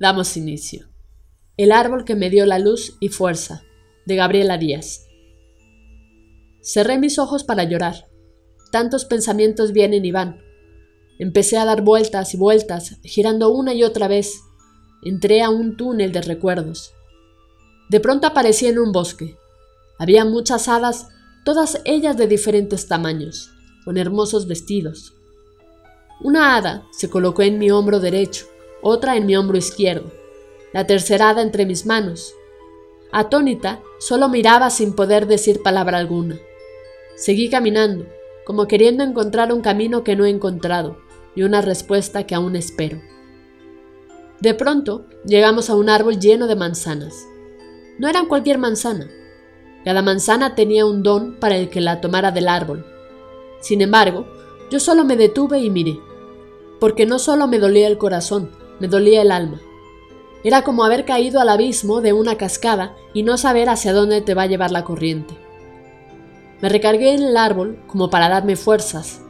Damos inicio. El árbol que me dio la luz y fuerza, de Gabriela Díaz. Cerré mis ojos para llorar. Tantos pensamientos vienen y van. Empecé a dar vueltas y vueltas, girando una y otra vez. Entré a un túnel de recuerdos. De pronto aparecí en un bosque. Había muchas hadas, todas ellas de diferentes tamaños, con hermosos vestidos. Una hada se colocó en mi hombro derecho otra en mi hombro izquierdo, la tercerada entre mis manos. Atónita, solo miraba sin poder decir palabra alguna. Seguí caminando, como queriendo encontrar un camino que no he encontrado y una respuesta que aún espero. De pronto, llegamos a un árbol lleno de manzanas. No eran cualquier manzana. Cada manzana tenía un don para el que la tomara del árbol. Sin embargo, yo solo me detuve y miré, porque no solo me dolía el corazón, me dolía el alma. Era como haber caído al abismo de una cascada y no saber hacia dónde te va a llevar la corriente. Me recargué en el árbol como para darme fuerzas.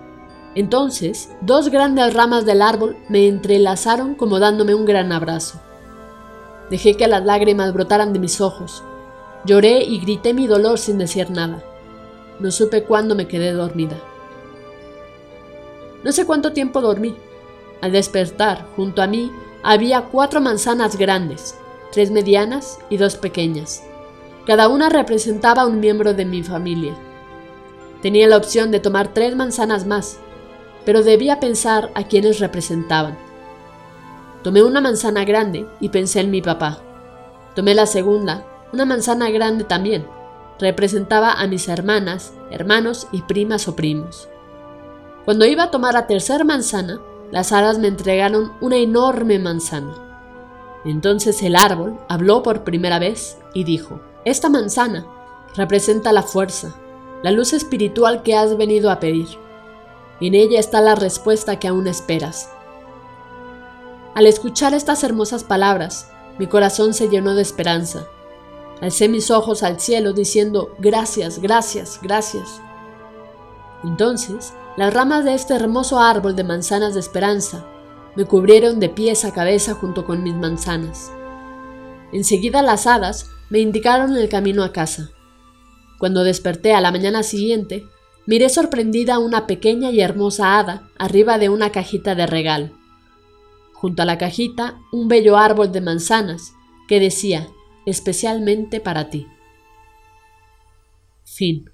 Entonces, dos grandes ramas del árbol me entrelazaron como dándome un gran abrazo. Dejé que las lágrimas brotaran de mis ojos. Lloré y grité mi dolor sin decir nada. No supe cuándo me quedé dormida. No sé cuánto tiempo dormí, al despertar, junto a mí, había cuatro manzanas grandes, tres medianas y dos pequeñas. Cada una representaba un miembro de mi familia. Tenía la opción de tomar tres manzanas más, pero debía pensar a quienes representaban. Tomé una manzana grande y pensé en mi papá. Tomé la segunda, una manzana grande también. Representaba a mis hermanas, hermanos y primas o primos. Cuando iba a tomar la tercera manzana, las hadas me entregaron una enorme manzana. Entonces el árbol habló por primera vez y dijo, esta manzana representa la fuerza, la luz espiritual que has venido a pedir. En ella está la respuesta que aún esperas. Al escuchar estas hermosas palabras, mi corazón se llenó de esperanza. Alcé mis ojos al cielo diciendo, gracias, gracias, gracias. Entonces las ramas de este hermoso árbol de manzanas de esperanza me cubrieron de pies a cabeza junto con mis manzanas. Enseguida las hadas me indicaron el camino a casa. Cuando desperté a la mañana siguiente, miré sorprendida una pequeña y hermosa hada arriba de una cajita de regalo. Junto a la cajita, un bello árbol de manzanas que decía, especialmente para ti. Fin.